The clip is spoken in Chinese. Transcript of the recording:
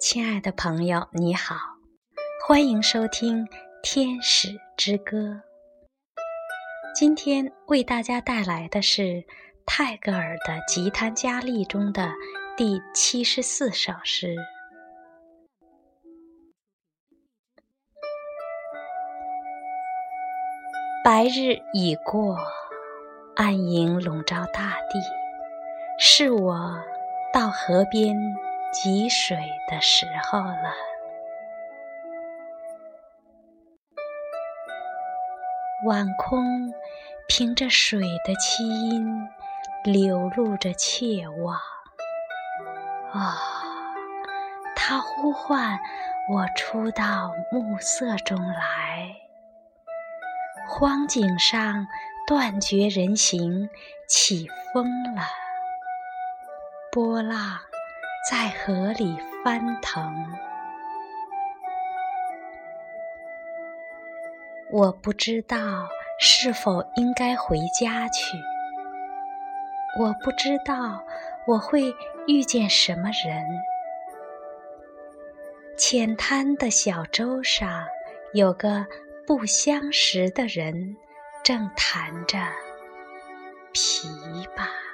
亲爱的朋友，你好，欢迎收听《天使之歌》。今天为大家带来的是泰戈尔的《吉他佳丽》中的第七十四首诗。白日已过，暗影笼罩大地，是我到河边。汲水的时候了，晚空凭着水的凄音，流露着切望。啊，它呼唤我出到暮色中来。荒井上断绝人行，起风了，波浪。在河里翻腾，我不知道是否应该回家去。我不知道我会遇见什么人。浅滩的小舟上，有个不相识的人，正弹着琵琶。